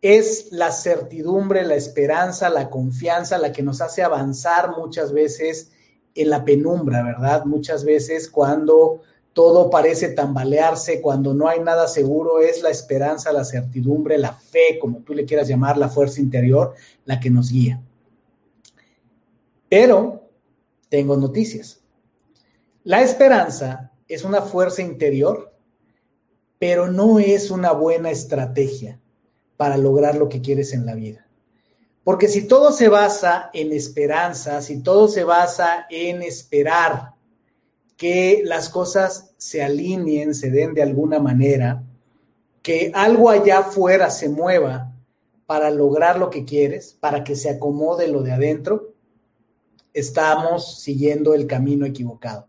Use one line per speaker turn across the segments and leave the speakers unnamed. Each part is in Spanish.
es la certidumbre, la esperanza, la confianza, la que nos hace avanzar muchas veces en la penumbra, ¿verdad? Muchas veces cuando todo parece tambalearse, cuando no hay nada seguro, es la esperanza, la certidumbre, la fe, como tú le quieras llamar, la fuerza interior, la que nos guía. Pero tengo noticias. La esperanza es una fuerza interior, pero no es una buena estrategia para lograr lo que quieres en la vida. Porque si todo se basa en esperanza, si todo se basa en esperar que las cosas se alineen, se den de alguna manera, que algo allá afuera se mueva para lograr lo que quieres, para que se acomode lo de adentro, estamos siguiendo el camino equivocado.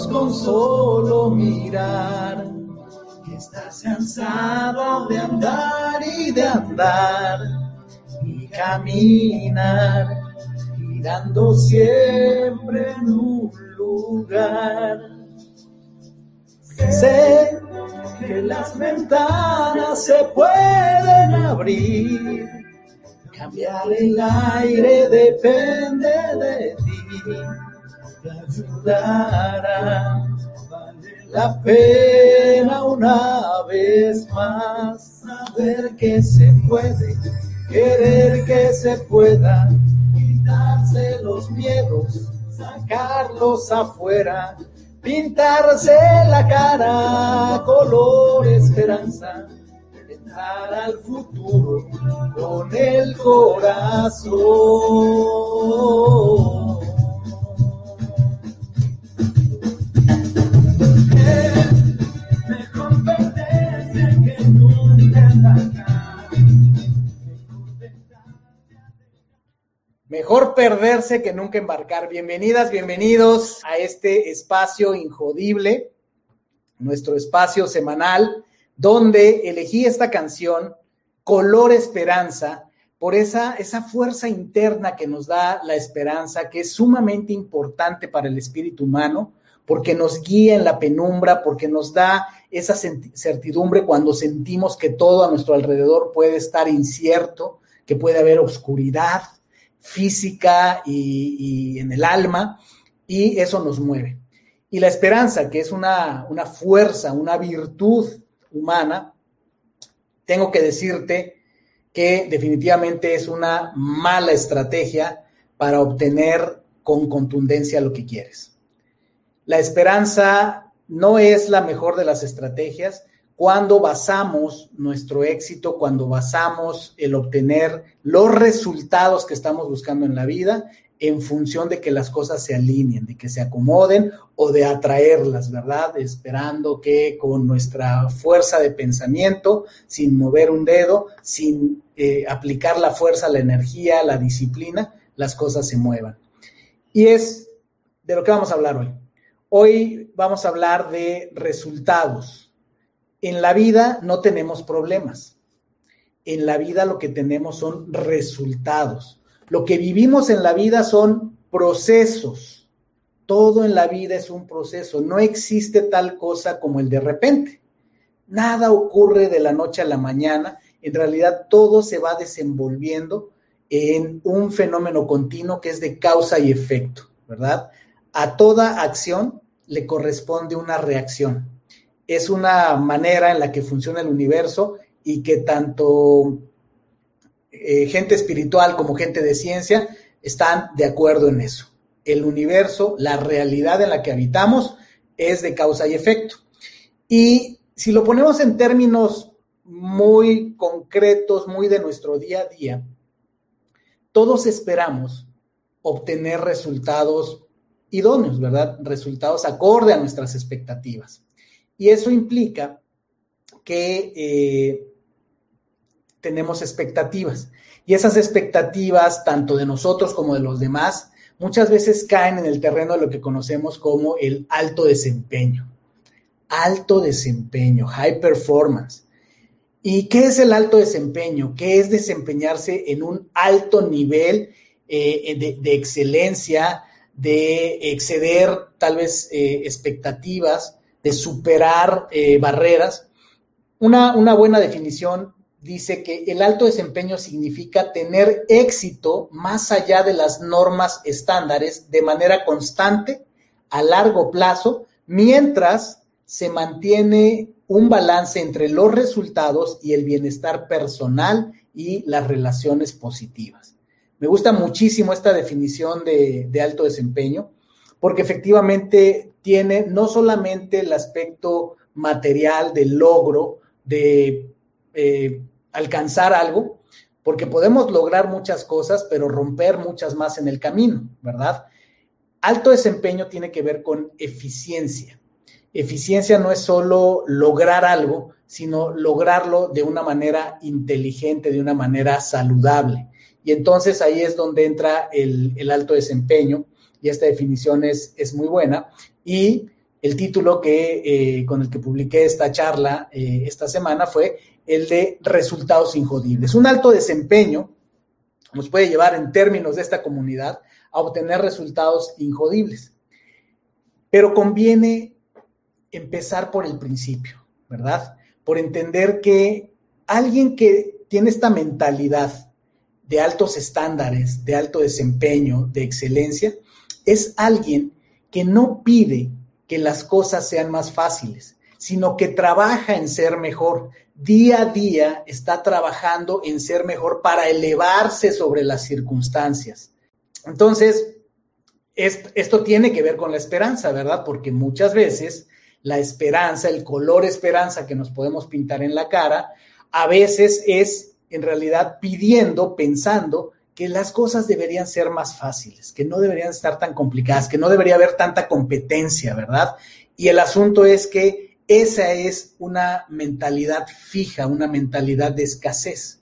Con solo mirar. Que estás cansado de andar y de andar y caminar, mirando siempre en un lugar. Sé que las ventanas se pueden abrir. Cambiar el aire depende de ti ayudará. Vale la pena una vez más saber que se puede, querer que se pueda, quitarse los miedos, sacarlos afuera, pintarse la cara color esperanza al futuro con el corazón.
Mejor perderse que nunca embarcar. Bienvenidas, bienvenidos a este espacio injodible, nuestro espacio semanal, donde elegí esta canción, Color Esperanza, por esa, esa fuerza interna que nos da la esperanza, que es sumamente importante para el espíritu humano, porque nos guía en la penumbra, porque nos da esa certidumbre cuando sentimos que todo a nuestro alrededor puede estar incierto, que puede haber oscuridad física y, en el alma, y eso nos mueve. Y la esperanza, que es una, una fuerza, una virtud humana, tengo que decirte que definitivamente es una mala estrategia para obtener con contundencia lo que quieres. La esperanza no es la mejor de las estrategias cuando basamos nuestro éxito, cuando basamos el obtener los resultados que estamos buscando en la vida en función de que las cosas se alineen, de que se acomoden o de atraerlas, ¿verdad? Esperando que con nuestra fuerza de pensamiento, sin mover un dedo, sin eh, aplicar la fuerza, la energía, la disciplina, las cosas se muevan. Y es de lo que vamos a hablar hoy. Hoy vamos a hablar de resultados. En la vida no tenemos problemas. En la vida lo que tenemos son resultados. Lo que vivimos en la vida son procesos. Todo en la vida es un proceso. No existe tal cosa como el de repente. Nada ocurre de la noche a la mañana. En realidad todo se va desenvolviendo en un fenómeno continuo que es de causa y efecto, ¿verdad? A toda acción le corresponde una reacción. Es una manera en la que funciona el universo y que tanto eh, gente espiritual como gente de ciencia están de acuerdo en eso. El universo, la realidad en la que habitamos, es de causa y efecto. Y si lo ponemos en términos muy concretos, muy de nuestro día a día, todos esperamos obtener resultados idóneos, ¿verdad? Resultados acorde a nuestras expectativas. Y eso implica que eh, tenemos expectativas. Y esas expectativas, tanto de nosotros como de los demás, muchas veces caen en el terreno de lo que conocemos como el alto desempeño. Alto desempeño, high performance. ¿Y qué es el alto desempeño? ¿Qué es desempeñarse en un alto nivel eh, de, excelencia, de exceder tal vez eh, expectativas, de superar eh, barreras? Una, una buena definición dice que el alto desempeño significa tener éxito más allá de las normas estándares de manera constante, a largo plazo, mientras se mantiene un balance entre los resultados y el bienestar personal y las relaciones positivas. Me gusta muchísimo esta definición de, alto desempeño porque efectivamente tiene no solamente el aspecto material del logro, de eh, alcanzar algo, porque podemos lograr muchas cosas, pero romper muchas más en el camino, ¿verdad? Alto desempeño tiene que ver con eficiencia. Eficiencia no es solo lograr algo, sino lograrlo de una manera inteligente, de una manera saludable. Y entonces ahí es donde entra el, alto desempeño y esta definición es, muy buena. Y el título eh, con el que publiqué esta charla eh, esta semana fue el de resultados injodibles. Un alto desempeño nos puede llevar en términos de esta comunidad a obtener resultados injodibles. Pero conviene empezar por el principio, ¿verdad? Por entender que alguien que tiene esta mentalidad de altos estándares, de alto desempeño, de excelencia, es alguien que no pide que las cosas sean más fáciles, sino que trabaja en ser mejor, día a día está trabajando en ser mejor para elevarse sobre las circunstancias. Entonces, esto tiene que ver con la esperanza, ¿verdad? Porque muchas veces la esperanza, el color esperanza que nos podemos pintar en la cara, a veces es en realidad pidiendo, pensando que las cosas deberían ser más fáciles, que no deberían estar tan complicadas, que no debería haber tanta competencia, ¿verdad? Y el asunto es que esa es una mentalidad fija, una mentalidad de escasez.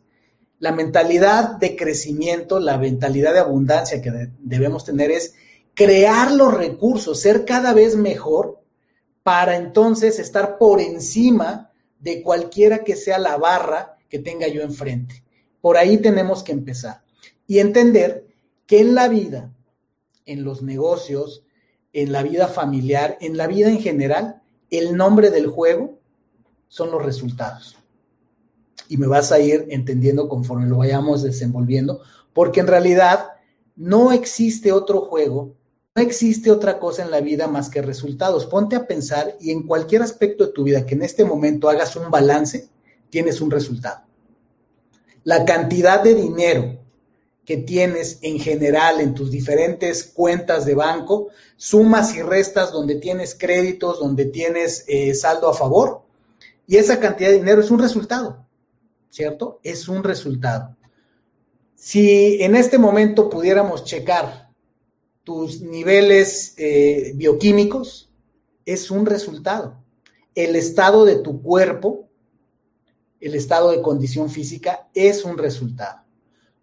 La mentalidad de crecimiento, la mentalidad de abundancia que debemos tener es crear los recursos, ser cada vez mejor para entonces estar por encima de cualquiera que sea la barra que tenga yo enfrente. Por ahí tenemos que empezar y entender que en la vida, en los negocios, en la vida familiar, en la vida en general, el nombre del juego son los resultados. Y me vas a ir entendiendo conforme lo vayamos desenvolviendo, porque en realidad no existe otro juego, no existe otra cosa en la vida más que resultados. Ponte a pensar y en cualquier aspecto de tu vida que en este momento hagas un balance, tienes un resultado. La cantidad de dinero que tienes en general en tus diferentes cuentas de banco, sumas y restas donde tienes créditos, donde tienes eh, saldo a favor, y esa cantidad de dinero es un resultado, ¿cierto? Es un resultado. Si en este momento pudiéramos checar tus niveles eh, bioquímicos, es un resultado. El estado de tu cuerpo, el estado de condición física, es un resultado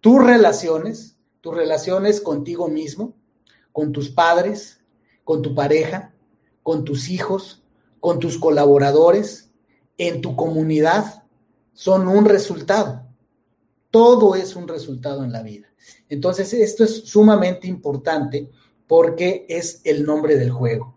tus relaciones, tus relaciones contigo mismo, con tus padres, con tu pareja, con tus hijos, con tus colaboradores, en tu comunidad, son un resultado. Todo es un resultado en la vida. Entonces, esto es sumamente importante porque es el nombre del juego.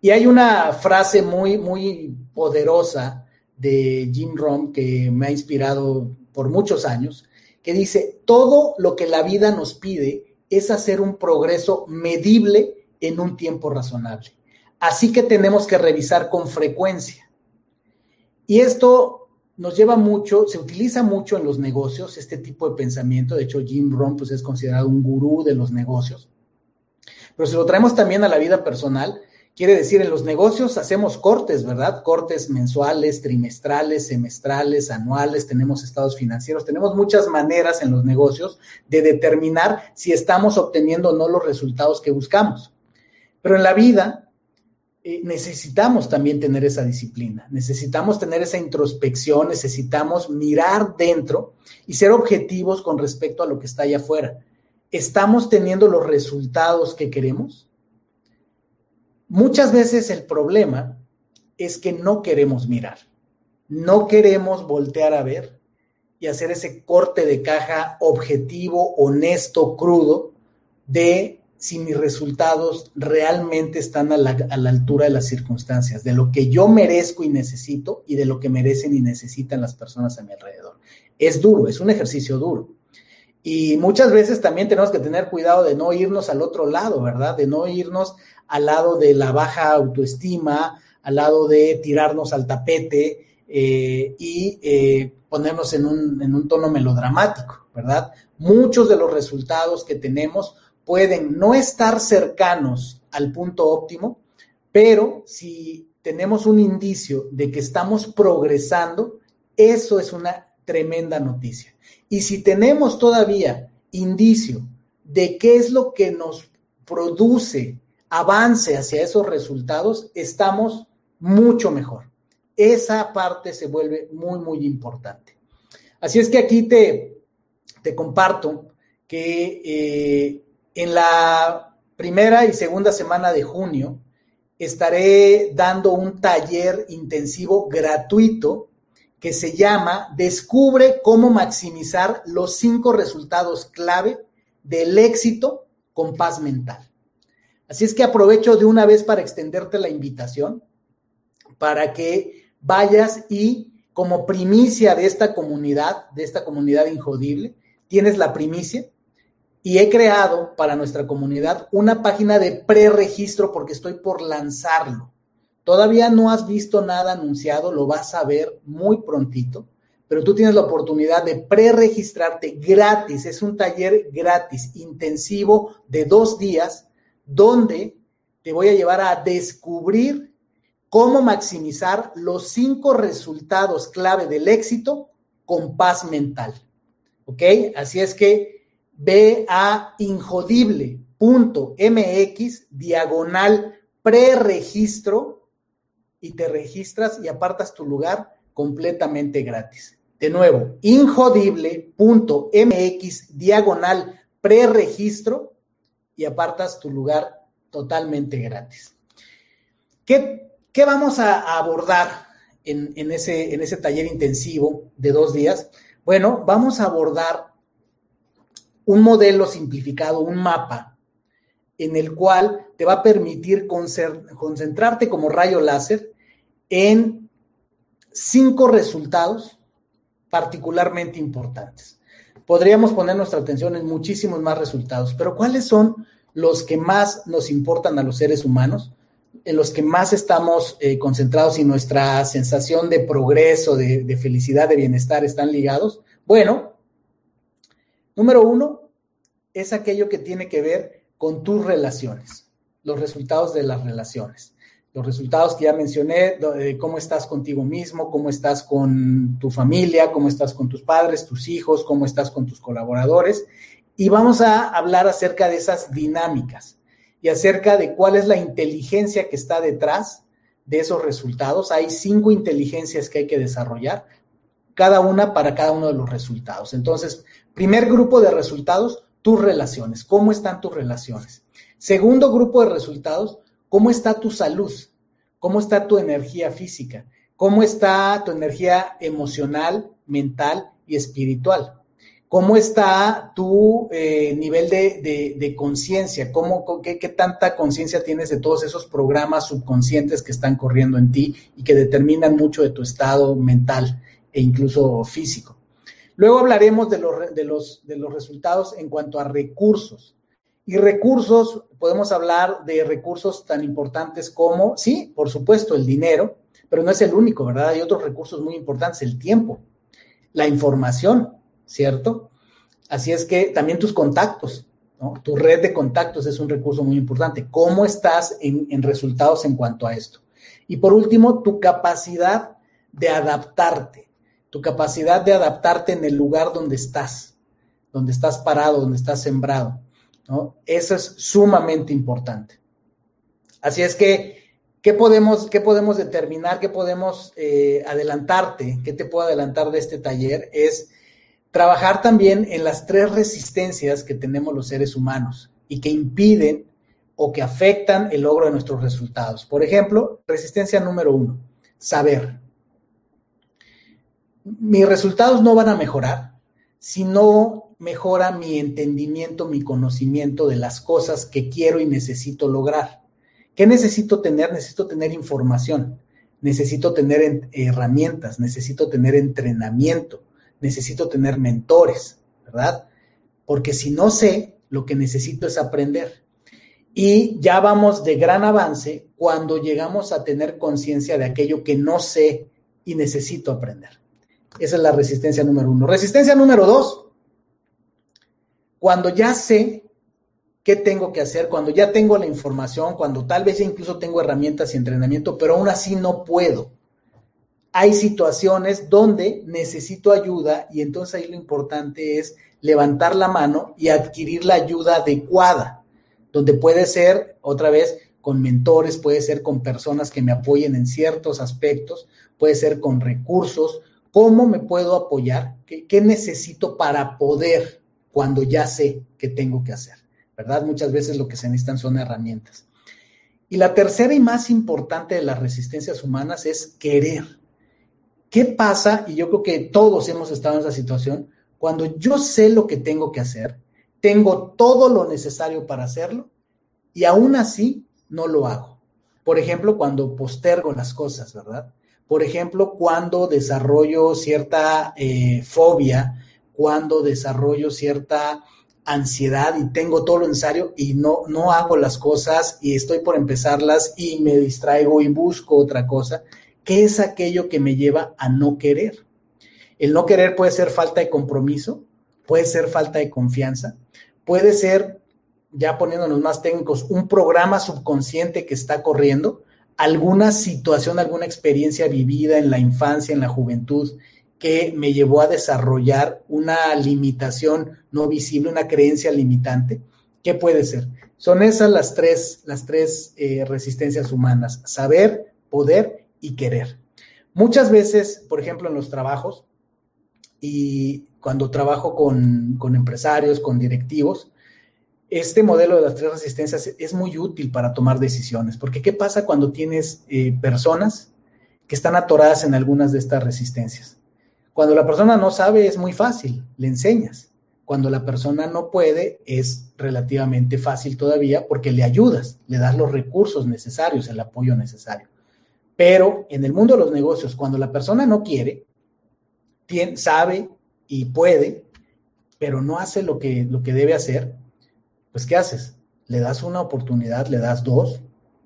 Y hay una frase muy, muy poderosa de Jim Rohn que me ha inspirado por muchos años, que dice, todo lo que la vida nos pide es hacer un progreso medible en un tiempo razonable. Así que tenemos que revisar con frecuencia. Y esto nos lleva mucho, se utiliza mucho en los negocios, este tipo de pensamiento. De hecho, Jim Rohn pues, es considerado un gurú de los negocios. Pero si lo traemos también a la vida personal, Quiere decir, en los negocios hacemos cortes, ¿verdad? Cortes mensuales, trimestrales, semestrales, anuales, tenemos estados financieros, tenemos muchas maneras en los negocios de determinar si estamos obteniendo o no los resultados que buscamos. Pero en la vida eh, necesitamos también tener esa disciplina, necesitamos tener esa introspección, necesitamos mirar dentro y ser objetivos con respecto a lo que está allá afuera. ¿Estamos teniendo los resultados que queremos? Muchas veces el problema es que no queremos mirar, no queremos voltear a ver y hacer ese corte de caja objetivo, honesto, crudo de si mis resultados realmente están a la, altura de las circunstancias, de lo que yo merezco y necesito y de lo que merecen y necesitan las personas a mi alrededor. Es duro, es un ejercicio duro. Y muchas veces también tenemos que tener cuidado de no irnos al otro lado, ¿verdad? De no irnos al lado de la baja autoestima, al lado de tirarnos al tapete eh, y eh, ponernos en un, en un tono melodramático, ¿verdad? Muchos de los resultados que tenemos pueden no estar cercanos al punto óptimo, pero si tenemos un indicio de que estamos progresando, eso es una tremenda noticia. Y si tenemos todavía indicio de qué es lo que nos produce avance hacia esos resultados, estamos mucho mejor. Esa parte se vuelve muy, muy importante. Así es que aquí te, te comparto que eh, en la primera y segunda semana de junio estaré dando un taller intensivo gratuito que se llama Descubre cómo maximizar los cinco resultados clave del éxito con paz mental. Así es que aprovecho de una vez para extenderte la invitación para que vayas y como primicia de esta comunidad, de esta comunidad injodible, tienes la primicia y he creado para nuestra comunidad una página de preregistro porque estoy por lanzarlo. Todavía no has visto nada anunciado, lo vas a ver muy prontito, pero tú tienes la oportunidad de preregistrarte gratis. Es un taller gratis, intensivo de dos días donde te voy a llevar a descubrir cómo maximizar los cinco resultados clave del éxito con paz mental. ¿Ok? Así es que ve a injodible.mx diagonal preregistro y te registras y apartas tu lugar completamente gratis. De nuevo, injodible.mx diagonal preregistro y apartas tu lugar totalmente gratis. ¿Qué, qué vamos a, abordar en, en, ese, en ese taller intensivo de dos días? Bueno, vamos a abordar un modelo simplificado, un mapa, en el cual te va a permitir concentrarte como rayo láser en cinco resultados particularmente importantes podríamos poner nuestra atención en muchísimos más resultados, pero ¿cuáles son los que más nos importan a los seres humanos? en los que más estamos eh, concentrados y nuestra sensación de progreso, de, de felicidad, de bienestar están ligados? Bueno, número uno es aquello que tiene que ver con tus relaciones, los resultados de las relaciones los resultados que ya mencioné, cómo estás contigo mismo, cómo estás con tu familia, cómo estás con tus padres, tus hijos, cómo estás con tus colaboradores. Y vamos a hablar acerca de esas dinámicas y acerca de cuál es la inteligencia que está detrás de esos resultados. Hay cinco inteligencias que hay que desarrollar, cada una para cada uno de los resultados. Entonces, primer grupo de resultados, tus relaciones. ¿Cómo están tus relaciones? Segundo grupo de resultados, ¿Cómo está tu salud? ¿Cómo está tu energía física? ¿Cómo está tu energía emocional, mental y espiritual? ¿Cómo está tu eh, nivel de, conciencia? ¿Cómo, qué, qué tanta conciencia tienes de todos esos programas subconscientes que están corriendo en ti y que determinan mucho de tu estado mental e incluso físico? Luego hablaremos de los resultados en cuanto a recursos. Y recursos, podemos hablar de recursos tan importantes como, sí, por supuesto, el dinero, pero no es el único, ¿verdad? Hay otros recursos muy importantes, el tiempo, la información, ¿cierto? Así es que también tus contactos. Tu red de contactos es un recurso muy importante. ¿Cómo estás en, en resultados en cuanto a esto? Y por último, tu capacidad de adaptarte, tu capacidad de adaptarte en el lugar donde estás, donde estás parado, donde estás sembrado. Eso es sumamente importante. Así es que, ¿qué podemos, qué podemos determinar? ¿Qué podemos eh, adelantarte? ¿Qué te puedo adelantar de este taller? Es trabajar también en las tres resistencias que tenemos los seres humanos y que impiden o que afectan el logro de nuestros resultados. Por ejemplo, resistencia número uno, saber. Mis resultados no van a mejorar si no mejora mi entendimiento, mi conocimiento de las cosas que quiero y necesito lograr. ¿Qué necesito tener? Necesito tener información, necesito tener herramientas, necesito tener entrenamiento, necesito tener mentores, ¿verdad? Porque si no sé, lo que necesito es aprender. Y ya vamos de gran avance cuando llegamos a tener conciencia de aquello que no sé y necesito aprender. Esa es la resistencia número uno. Resistencia número dos, cuando ya sé qué tengo que hacer, cuando ya tengo la información, cuando tal vez incluso tengo herramientas y entrenamiento, pero aún así no puedo. Hay situaciones donde necesito ayuda y entonces ahí lo importante es levantar la mano y adquirir la ayuda adecuada donde puede ser, otra vez, con mentores, puede ser con personas que me apoyen en ciertos aspectos, puede ser con recursos. ¿Cómo me puedo apoyar? ¿Qué, necesito para poder cuando ya sé qué tengo que hacer? ¿Verdad? Muchas veces lo que se necesitan son herramientas. Y la tercera y más importante de las resistencias humanas es querer. ¿Qué pasa? Y yo creo que todos hemos estado en esa situación. Cuando yo sé lo que tengo que hacer, tengo todo lo necesario para hacerlo y aún así no lo hago. Por ejemplo, cuando postergo las cosas, ¿verdad? Por ejemplo, cuando desarrollo cierta eh, fobia, cuando desarrollo cierta ansiedad y tengo todo lo necesario y no, no hago las cosas y estoy por empezarlas y me distraigo y busco otra cosa, ¿qué es aquello que me lleva a no querer? El no querer puede ser falta de compromiso, puede ser falta de confianza, puede ser, ya poniéndonos más técnicos, un programa subconsciente que está corriendo, alguna situación, alguna experiencia vivida en la infancia, en la juventud, que me llevó a desarrollar una limitación no visible, una creencia limitante. ¿Qué puede ser? Son esas las tres, las tres eh, resistencias humanas, saber, poder y querer. Muchas veces, por ejemplo, en los trabajos, y cuando trabajo con, empresarios, con directivos, este modelo de las tres resistencias es muy útil para tomar decisiones, porque ¿qué pasa cuando tienes eh, personas que están atoradas en algunas de estas resistencias? Cuando la persona no sabe es muy fácil, le enseñas. Cuando la persona no puede es relativamente fácil todavía porque le ayudas, le das los recursos necesarios, el apoyo necesario. Pero en el mundo de los negocios, cuando la persona no quiere, sabe y puede, pero no hace lo que, lo que debe hacer, pues ¿qué haces? Le das una oportunidad, le das dos,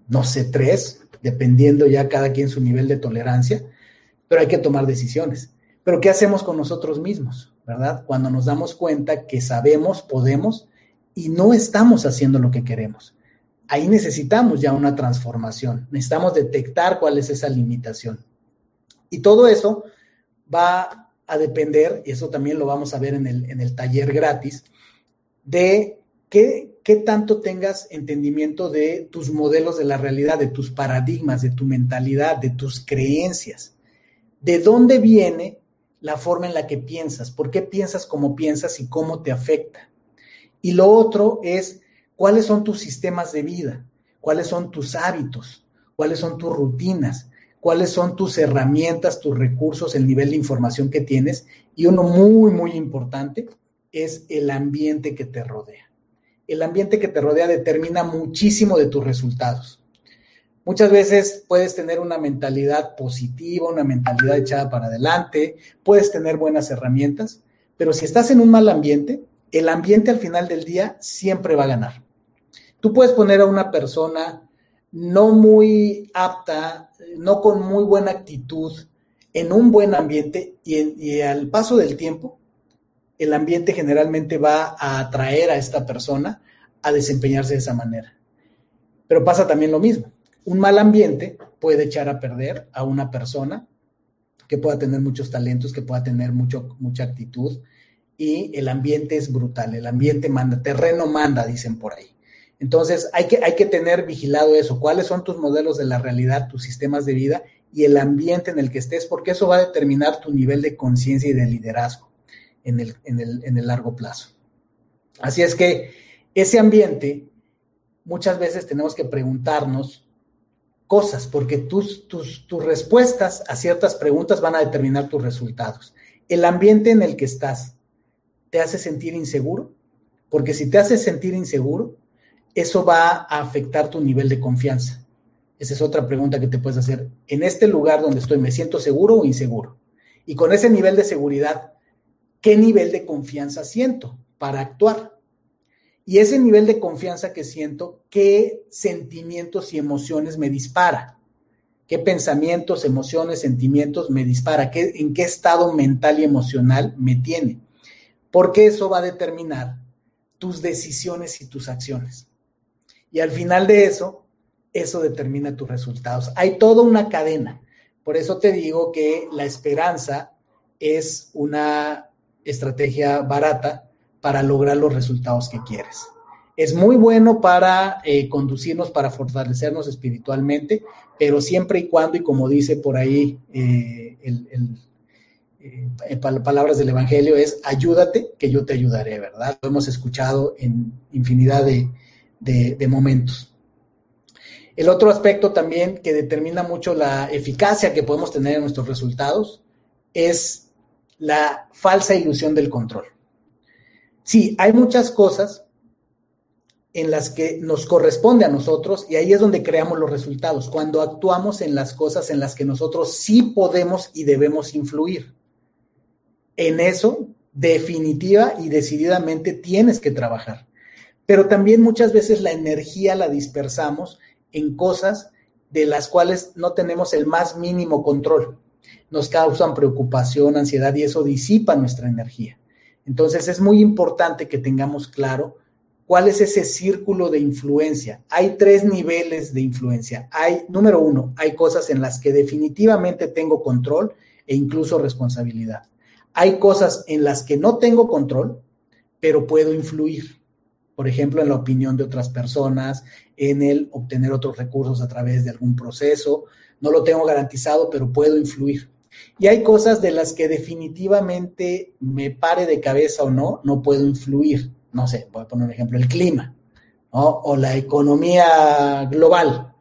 no sé, tres, dependiendo ya cada quien su nivel de tolerancia, pero hay que tomar decisiones. Pero ¿qué hacemos con nosotros mismos, verdad? Cuando nos damos cuenta que sabemos, podemos y no estamos haciendo lo que queremos. Ahí necesitamos ya una transformación, necesitamos detectar cuál es esa limitación. Y todo eso va a depender, y eso también lo vamos a ver en el, en el taller gratis, de qué, qué tanto tengas entendimiento de tus modelos de la realidad, de tus paradigmas, de tu mentalidad, de tus creencias. ¿De dónde viene la forma en la que piensas? ¿Por qué piensas como piensas y cómo te afecta? Y lo otro es, ¿cuáles son tus sistemas de vida? ¿Cuáles son tus hábitos? ¿Cuáles son tus rutinas? cuáles son tus herramientas, tus recursos, el nivel de información que tienes. Y uno muy, muy importante es el ambiente que te rodea. El ambiente que te rodea determina muchísimo de tus resultados. Muchas veces puedes tener una mentalidad positiva, una mentalidad echada para adelante, puedes tener buenas herramientas, pero si estás en un mal ambiente, el ambiente al final del día siempre va a ganar. Tú puedes poner a una persona no muy apta, no con muy buena actitud, en un buen ambiente y, al paso del tiempo, el ambiente generalmente va a atraer a esta persona a desempeñarse de esa manera. Pero pasa también lo mismo. Un mal ambiente puede echar a perder a una persona que pueda tener muchos talentos, que pueda tener mucho, mucha actitud, y el ambiente es brutal, el ambiente manda, terreno manda, dicen por ahí. Entonces, hay que, hay que tener vigilado eso. ¿Cuáles son tus modelos de la realidad, tus sistemas de vida y el ambiente en el que estés? Porque eso va a determinar tu nivel de conciencia y de liderazgo en el, en, el, en el largo plazo. Así es que ese ambiente, muchas veces tenemos que preguntarnos cosas, porque tus, tus, tus respuestas a ciertas preguntas van a determinar tus resultados. El ambiente en el que estás te hace sentir inseguro, porque si te hace sentir inseguro, eso va a afectar tu nivel de confianza. Esa es otra pregunta que te puedes hacer. En este lugar donde estoy, ¿me siento seguro o inseguro? Y con ese nivel de seguridad, ¿qué nivel de confianza siento para actuar? Y ese nivel de confianza que siento, ¿qué sentimientos y emociones me dispara? ¿Qué pensamientos, emociones, sentimientos me dispara? ¿Qué, ¿En qué estado mental y emocional me tiene? Porque eso va a determinar tus decisiones y tus acciones. Y al final de eso, eso determina tus resultados. Hay toda una cadena. Por eso te digo que la esperanza es una estrategia barata para lograr los resultados que quieres. Es muy bueno para eh, conducirnos, para fortalecernos espiritualmente, pero siempre y cuando, y como dice por ahí eh, eh, palabras del Evangelio, es ayúdate, que yo te ayudaré, ¿verdad? Lo hemos escuchado en infinidad de, de momentos. El otro aspecto también que determina mucho la eficacia que podemos tener en nuestros resultados es la falsa ilusión del control. Sí, hay muchas cosas en las que nos corresponde a nosotros y ahí es donde creamos los resultados, cuando actuamos en las cosas en las que nosotros sí podemos y debemos influir. En eso, definitiva y decididamente tienes que trabajar. Pero también muchas veces la energía la dispersamos en cosas de las cuales no tenemos el más mínimo control. Nos causan preocupación, ansiedad y eso disipa nuestra energía. Entonces es muy importante que tengamos claro cuál es ese círculo de influencia. Hay tres niveles de influencia. Hay, número uno, hay cosas en las que definitivamente tengo control e incluso responsabilidad. Hay cosas en las que no tengo control, pero puedo influir. Por ejemplo, en la opinión de otras personas, en el obtener otros recursos a través de algún proceso. No lo tengo garantizado, pero puedo influir. Y hay cosas de las que definitivamente me pare de cabeza o no, no puedo influir. No sé, voy a poner un ejemplo, el clima o la economía global.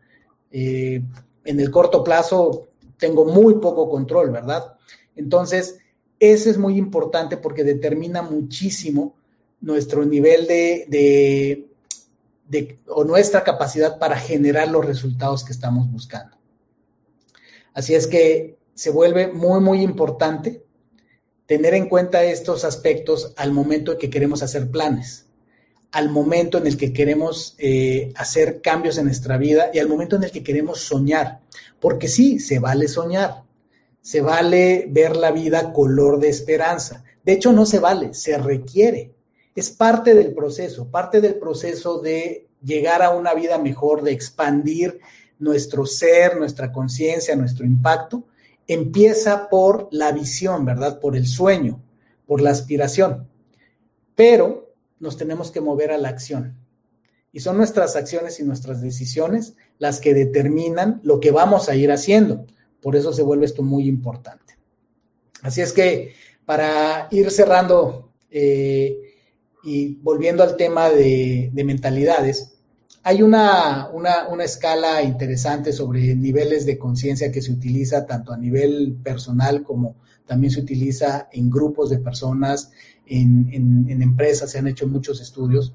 Eh, en el corto plazo tengo muy poco control, ¿verdad? Entonces, eso es muy importante porque determina muchísimo nuestro nivel de, de, o nuestra capacidad para generar los resultados que estamos buscando. Así es que se vuelve muy, muy importante tener en cuenta estos aspectos al momento en que queremos hacer planes, al momento en el que queremos eh, hacer cambios en nuestra vida y al momento en el que queremos soñar. Porque sí, se vale soñar, se vale ver la vida color de esperanza. De hecho, no se vale, se requiere. Es parte del proceso, parte del proceso de llegar a una vida mejor, de expandir nuestro ser, nuestra conciencia, nuestro impacto empieza por la visión, ¿verdad? Por el sueño, por la aspiración. Pero nos tenemos que mover a la acción. Y son nuestras acciones y nuestras decisiones las que determinan lo que vamos a ir haciendo. Por eso se vuelve esto muy importante. Así es que para ir cerrando eh, y volviendo al tema de mentalidades, hay una, escala interesante sobre niveles de conciencia que se utiliza tanto a nivel personal como también se utiliza en grupos de personas, en, en empresas, se han hecho muchos estudios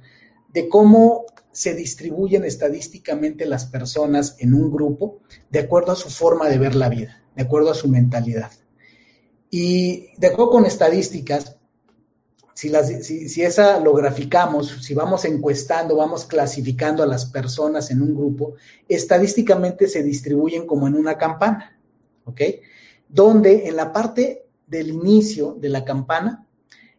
de cómo se distribuyen estadísticamente las personas en un grupo de acuerdo a su forma de ver la vida, de acuerdo a su mentalidad. Y de acuerdo con estadísticas, si, esa lo graficamos, si vamos encuestando, vamos clasificando a las personas en un grupo, estadísticamente se distribuyen como en una campana, ¿ok? Donde en la parte del inicio de la campana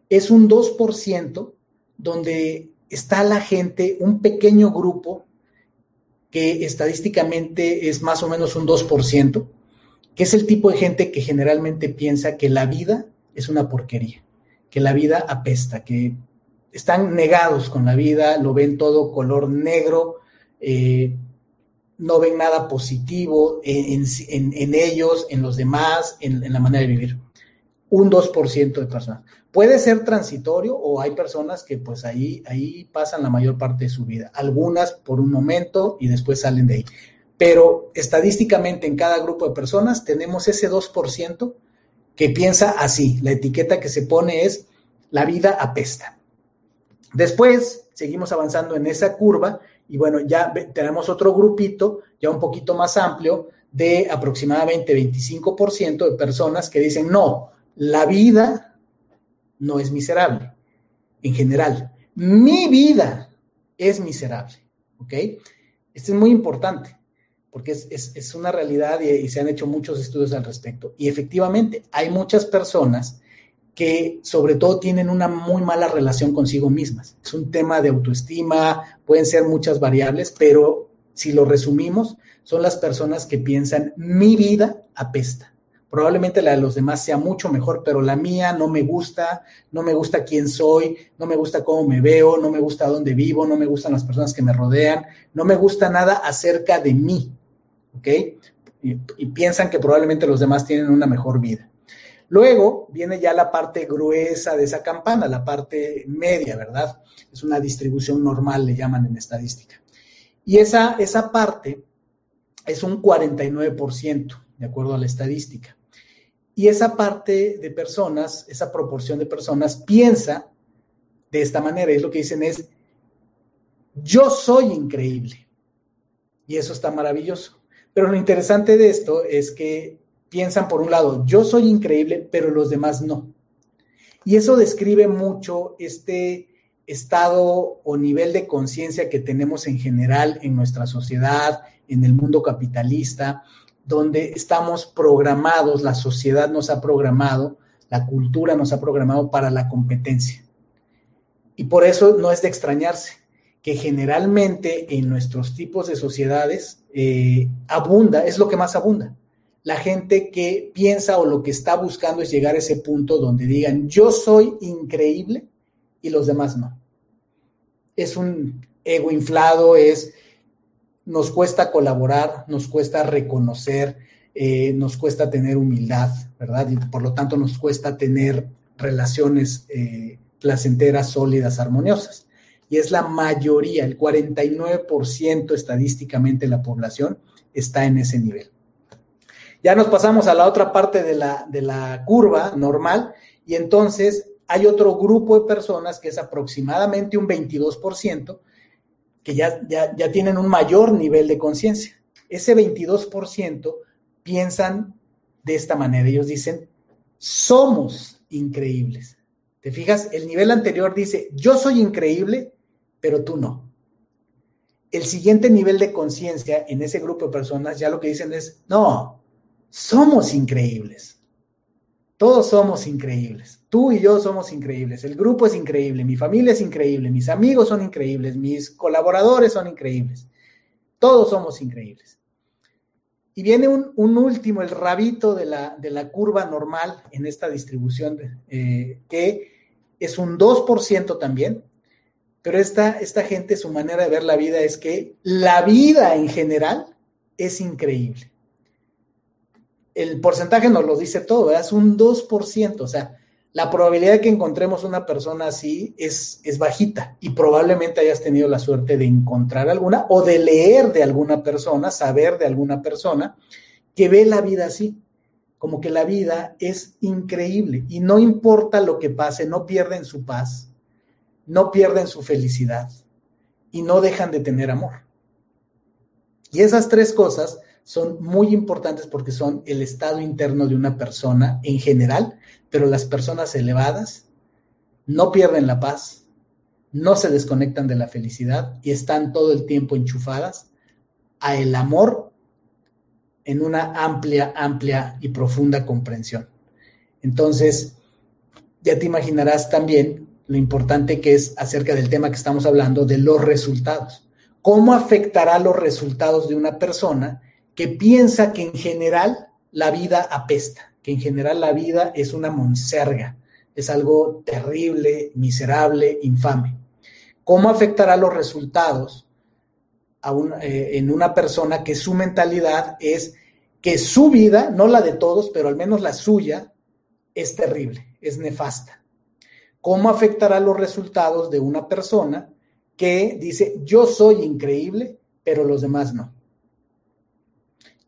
es un 2% donde está la gente, un pequeño grupo que estadísticamente es más o menos un 2%, que es el tipo de gente que generalmente piensa que la vida es una porquería que la vida apesta, que están negados con la vida, lo ven todo color negro, eh, no ven nada positivo en, ellos, en los demás, en, la manera de vivir. Un 2% de personas. Puede ser transitorio o hay personas que pues ahí, ahí pasan la mayor parte de su vida. Algunas por un momento y después salen de ahí. Pero estadísticamente en cada grupo de personas tenemos ese 2% que piensa así. La etiqueta que se pone es la vida apesta. Después seguimos avanzando en esa curva y bueno, ya tenemos otro grupito, ya un poquito más amplio, de aproximadamente 25% de personas que dicen, no, la vida no es miserable, en general. Mi vida es miserable, ¿ok? Esto es muy importante, porque es, una realidad y se han hecho muchos estudios al respecto. Y efectivamente, hay muchas personas que sobre todo tienen una muy mala relación consigo mismas. Es un tema de autoestima, pueden ser muchas variables, pero si lo resumimos, son las personas que piensan, mi vida apesta. Probablemente la de los demás sea mucho mejor, pero la mía no me gusta, no me gusta quién soy, no me gusta cómo me veo, no me gusta dónde vivo, no me gustan las personas que me rodean, no me gusta nada acerca de mí, ¿ok? Y, piensan que probablemente los demás tienen una mejor vida. Luego viene ya la parte gruesa de esa campana, la parte media, ¿verdad? Es una distribución normal, le llaman en estadística. Y esa, esa parte es un 49%, de acuerdo a la estadística. Y esa parte de personas, esa proporción de personas, piensa de esta manera. Y lo que dicen es, yo soy increíble. Y eso está maravilloso. Pero lo interesante de esto es que piensan por un lado, yo soy increíble, pero los demás no. Y eso describe mucho este estado o nivel de conciencia que tenemos en general en nuestra sociedad, en el mundo capitalista, donde estamos programados, la sociedad nos ha programado, la cultura nos ha programado para la competencia. Y por eso no es de extrañarse que generalmente en nuestros tipos de sociedades eh, abunda, es lo que más abunda la gente que piensa o lo que está buscando es llegar a ese punto donde digan, yo soy increíble y los demás no. Es un ego inflado, es, nos cuesta colaborar, nos cuesta reconocer, eh, nos cuesta tener humildad, ¿verdad? Y por lo tanto nos cuesta tener relaciones eh, placenteras, sólidas, armoniosas. Y es la mayoría, el 49% estadísticamente de la población está en ese nivel. Ya nos pasamos a la otra parte de la, de la curva normal y entonces hay otro grupo de personas que es aproximadamente un 22% que ya, ya, ya tienen un mayor nivel de conciencia. Ese 22% piensan de esta manera. Ellos dicen, somos increíbles. ¿Te fijas? El nivel anterior dice, yo soy increíble, pero tú no. El siguiente nivel de conciencia en ese grupo de personas ya lo que dicen es, no, somos increíbles. Todos somos increíbles. Tú y yo somos increíbles. El grupo es increíble. Mi familia es increíble. Mis amigos son increíbles. Mis colaboradores son increíbles. Todos somos increíbles. Y viene un, último, el rabito de la, de la, curva normal en esta distribución, eh, que es un 2% también. Pero esta, esta gente, su manera de ver la vida es que la vida en general es increíble. El porcentaje nos lo dice todo, es un 2%, o sea, la probabilidad de que encontremos una persona así es, es bajita y probablemente hayas tenido la suerte de encontrar alguna o de leer de alguna persona, saber de alguna persona que ve la vida así, como que la vida es increíble y no importa lo que pase, no pierden su paz, no pierden su felicidad y no dejan de tener amor. Y esas tres cosas son muy importantes porque son el estado interno de una persona en general, pero las personas elevadas no pierden la paz, no se desconectan de la felicidad y están todo el tiempo enchufadas a el amor en una amplia, amplia y profunda comprensión. Entonces, ya te imaginarás también lo importante que es acerca del tema que estamos hablando de los resultados. ¿Cómo afectará los resultados de una persona que piensa que en general la vida apesta, que en general la vida es una monserga, es algo terrible, miserable, infame. ¿Cómo afectará los resultados eh, en una persona que su mentalidad es que su vida, no la de todos, pero al menos la suya, es terrible, es nefasta? ¿Cómo afectará los resultados de una persona que dice, yo soy increíble, pero los demás no?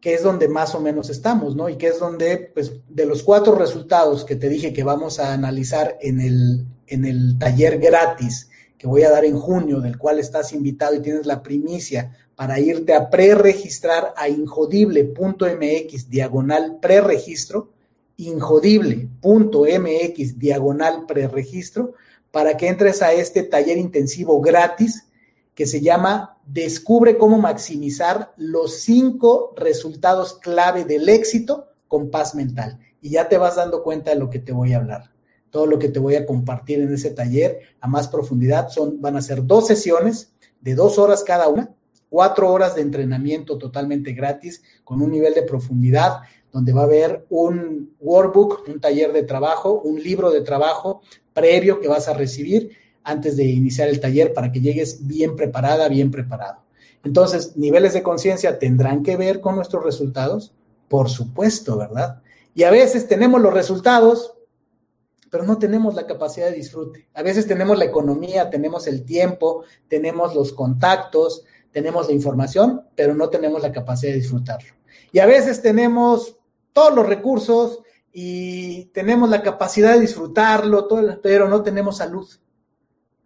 que es donde más o menos estamos, ¿no? Y que es donde, pues, de los cuatro resultados que te dije que vamos a analizar en el, en el taller gratis que voy a dar en junio, del cual estás invitado y tienes la primicia para irte a preregistrar a injodible.mx diagonal preregistro, injodible.mx diagonal preregistro, para que entres a este taller intensivo gratis que se llama Descubre cómo maximizar los cinco resultados clave del éxito con paz mental. Y ya te vas dando cuenta de lo que te voy a hablar. Todo lo que te voy a compartir en ese taller a más profundidad son, van a ser dos sesiones de dos horas cada una, cuatro horas de entrenamiento totalmente gratis con un nivel de profundidad donde va a haber un workbook, un taller de trabajo, un libro de trabajo previo que vas a recibir antes de iniciar el taller para que llegues bien preparada, bien preparado. Entonces, niveles de conciencia tendrán que ver con nuestros resultados, por supuesto, ¿verdad? Y a veces tenemos los resultados, pero no tenemos la capacidad de disfrute. A veces tenemos la economía, tenemos el tiempo, tenemos los contactos, tenemos la información, pero no tenemos la capacidad de disfrutarlo. Y a veces tenemos todos los recursos y tenemos la capacidad de disfrutarlo, pero no tenemos salud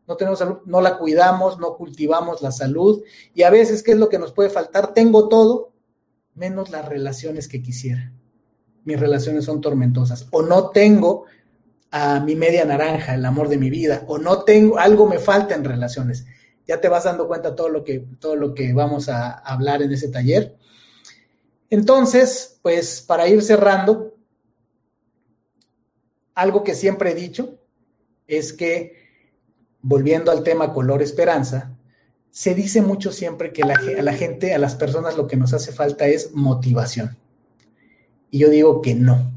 no tenemos salud, no la cuidamos, no cultivamos la salud y a veces, ¿qué es lo que nos puede faltar? Tengo todo, menos las relaciones que quisiera. Mis relaciones son tormentosas o no tengo a mi media naranja, el amor de mi vida, o no tengo, algo me falta en relaciones. Ya te vas dando cuenta todo lo que, todo lo que vamos a hablar en ese taller. Entonces, pues para ir cerrando, algo que siempre he dicho es que volviendo al tema color esperanza, se dice mucho siempre que a la gente, a las personas lo que nos hace falta es motivación. Y yo digo que no.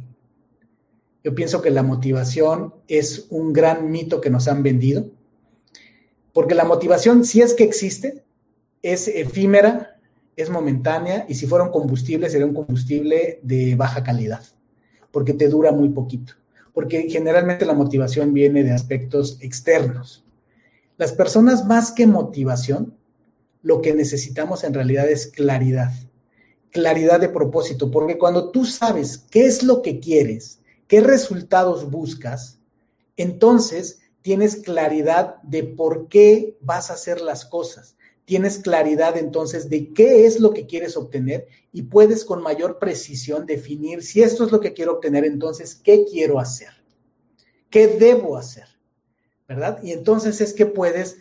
Yo pienso que la motivación es un gran mito que nos han vendido, porque la motivación, si es que existe, es efímera, es momentánea, y si fuera un combustible, sería un combustible de baja calidad, porque te dura muy poquito, porque generalmente la motivación viene de aspectos externos. Las personas más que motivación, lo que necesitamos en realidad es claridad, claridad de propósito, porque cuando tú sabes qué es lo que quieres, qué resultados buscas, entonces tienes claridad de por qué vas a hacer las cosas. Tienes claridad entonces de qué es lo que quieres obtener y puedes con mayor precisión definir si esto es lo que quiero obtener, entonces, ¿qué quiero hacer? ¿Qué debo hacer? ¿verdad? Y entonces es que puedes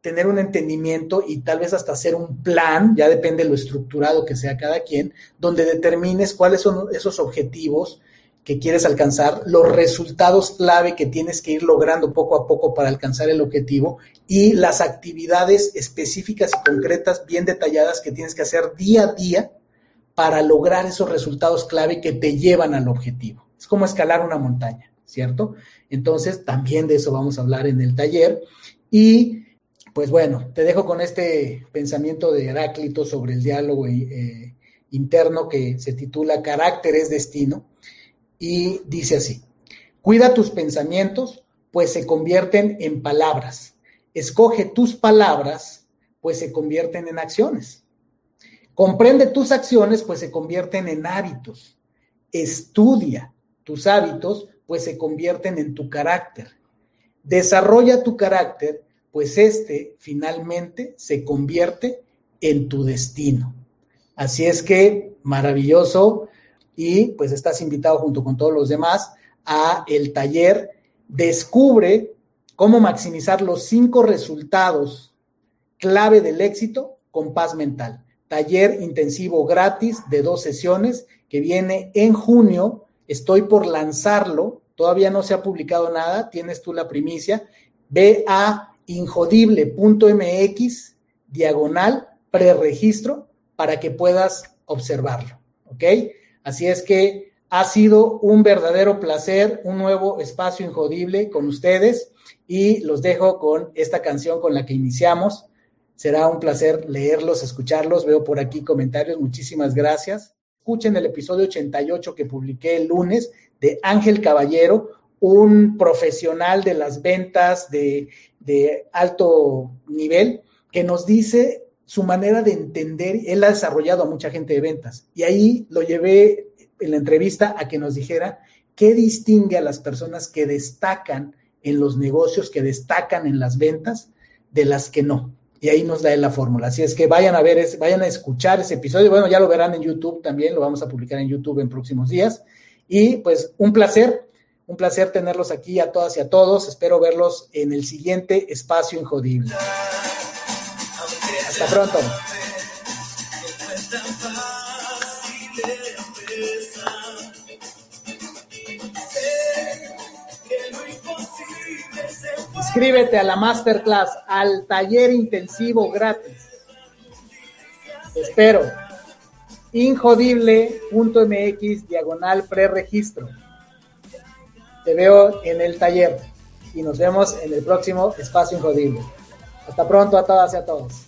tener un entendimiento y tal vez hasta hacer un plan, ya depende de lo estructurado que sea cada quien, donde determines cuáles son esos objetivos que quieres alcanzar, los resultados clave que tienes que ir logrando poco a poco para alcanzar el objetivo y las actividades específicas y concretas bien detalladas que tienes que hacer día a día para lograr esos resultados clave que te llevan al objetivo. Es como escalar una montaña. ¿cierto? Entonces, también de eso vamos a hablar en el taller. Y pues bueno, te dejo con este pensamiento de Heráclito sobre el diálogo eh, interno que se titula Carácter es destino y dice así, cuida tus pensamientos, pues se convierten en palabras. Escoge tus palabras, pues se convierten en acciones. Comprende tus acciones, pues se convierten en hábitos. Estudia tus hábitos, pues se convierten en tu carácter. Desarrolla tu carácter, pues este finalmente se convierte en tu destino. Así es que maravilloso y pues estás invitado junto con todos los demás a el taller Descubre cómo maximizar los cinco resultados clave del éxito con paz mental. Taller intensivo gratis de dos sesiones que viene en junio Estoy por lanzarlo, todavía no se ha publicado nada, tienes tú la primicia. Ve a injodible.mx diagonal preregistro para que puedas observarlo, ¿ok? Así es que Ha sido un verdadero placer, un nuevo espacio injodible con ustedes y los dejo con esta canción con la que iniciamos. Será un placer leerlos, escucharlos. Veo por aquí comentarios. Muchísimas gracias. Escuchen el episodio 88 que publiqué el lunes de Ángel Caballero, un profesional de las ventas de, de alto nivel, que nos dice su manera de entender. Él ha desarrollado a mucha gente de ventas y ahí lo llevé en la entrevista a que nos dijera qué distingue a las personas que destacan en los negocios, que destacan en las ventas, de las que no. Y ahí nos da la fórmula. Así es que vayan a ver, vayan a escuchar ese episodio. Bueno, ya lo verán en YouTube también, lo vamos a publicar en YouTube en próximos días. Y pues un placer, un placer tenerlos aquí a todas y a todos. Espero verlos en el siguiente espacio injodible. Hasta pronto. Inscríbete a la masterclass, al taller intensivo gratis. espero. Injodible.mx diagonal preregistro. Te veo en el taller y nos vemos en el próximo espacio Injodible. Hasta pronto a todas y a todos.